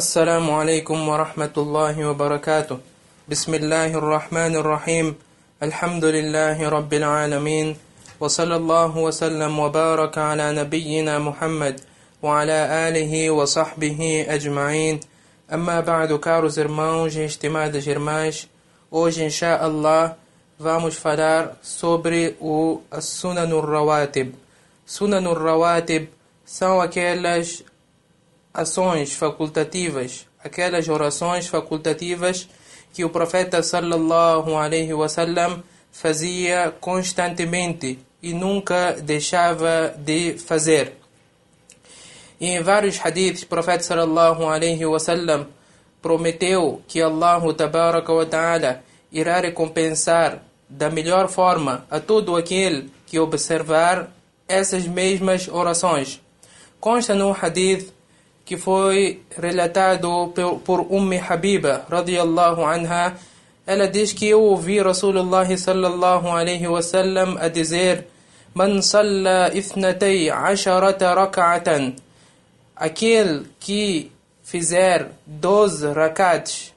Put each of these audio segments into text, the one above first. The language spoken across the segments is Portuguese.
السلام عليكم ورحمة الله وبركاته. بسم الله الرحمن الرحيم. الحمد لله رب العالمين. وصلى الله وسلم وبارك على نبينا محمد وعلى آله وصحبه أجمعين. أما بعد caros irmãos e estimadas irmãs hoje inshallah vamos falar sobre o Sunan al-Rawatib Sunan al-Rawatib são aquelas ações facultativas, aquelas orações facultativas que o profeta sallallahu alaihi wasallam fazia constantemente e nunca deixava de fazer. E em vários hadiths, o profeta sallallahu alaihi wasallam prometeu que Allah tabaraka wa ta'ala irá recompensar da melhor forma a todo aquele que observar essas mesmas orações. Consta no hadith que foi relatado por Ummi Habiba radiyallahu anha. Ela diz que eu ouvi Rasulullah sallallahu alaihi wasallam a dizer: Man salla ithnatay asharata rak'atan. Aquele que fizer 12 rakats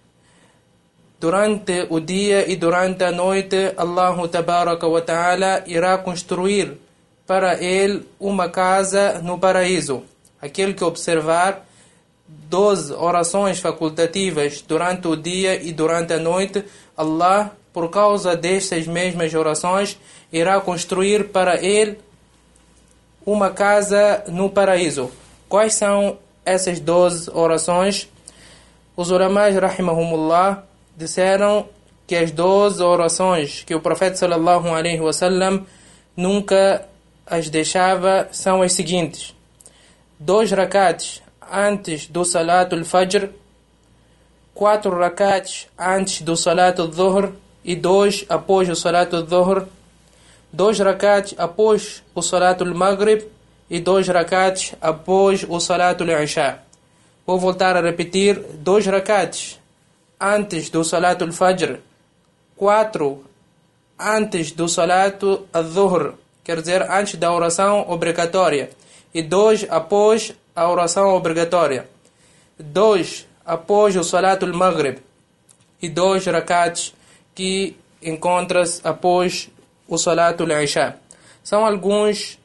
durante o dia e durante a noite, Allah tabaraka wa ta'ala irá construir para ele uma casa no paraíso aquele que observar 12 orações facultativas durante o dia e durante a noite, Allah, por causa destas mesmas orações, irá construir para ele uma casa no paraíso. Quais são essas 12 orações? Os ulamais, rahimahumullah, disseram que as 12 orações que o profeta sallallahu alaihi wasallam nunca as deixava são as seguintes: dois rakats antes do Salatul Fajr, quatro rakats antes do Salatul Dhuhr e dois após o Salatul Dhuhr, dois rakats após o Salatul Maghrib e dois rakats após o Salatul Isha. Vou voltar a repetir, dois rakats antes do Salatul Fajr, quatro antes do Salatul Dhuhr, quer dizer, antes da oração obrigatória e dois após a oração obrigatória, dois após o Salatul Maghrib e dois rakats que encontras após o Salatul Isha. São alguns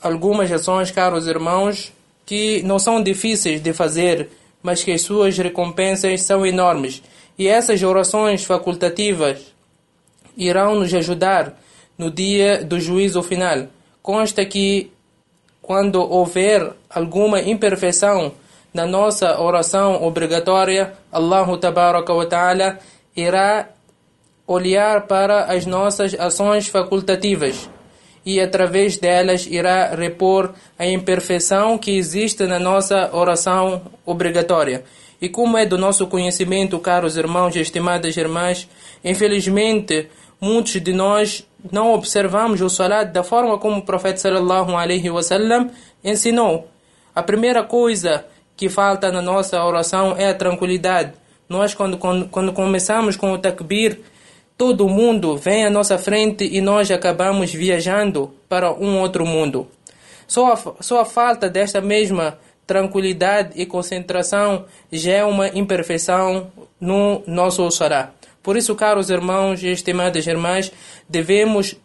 algumas ações, caros irmãos, que não são difíceis de fazer, mas que as suas recompensas são enormes. E essas orações facultativas irão nos ajudar no dia do juízo final consta que quando houver alguma imperfeição na nossa oração obrigatória, Allah wa ta'ala irá olhar para as nossas ações facultativas e através delas irá repor a imperfeição que existe na nossa oração obrigatória. E como é do nosso conhecimento, caros irmãos e estimadas irmãs, infelizmente muitos de nós não observamos o salat da forma como o profeta sallallahu alaihi wasallam ensinou. A primeira coisa que falta na nossa oração é a tranquilidade. Nós quando, quando, quando começamos com o takbir, todo mundo vem à nossa frente e nós acabamos viajando para um outro mundo. Só a, só a falta desta mesma tranquilidade e concentração já é uma imperfeição no nosso salat. Por isso, caros irmãos e estimadas irmãs, devemos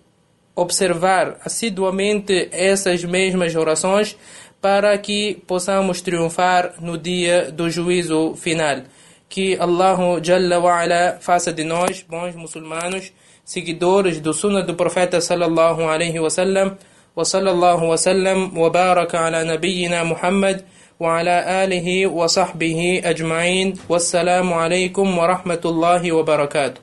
observar assiduamente essas mesmas orações para que possamos triunfar no dia do juízo final. Que Allah Jalla faça de nós, bons muçulmanos, seguidores do sunnah do profeta sallallahu alaihi wasallam, وصلى الله وسلم وبارك على نبينا محمد وعلى آله وصحبه أجمعين. والسلام عليكم ورحمة الله وبركاته.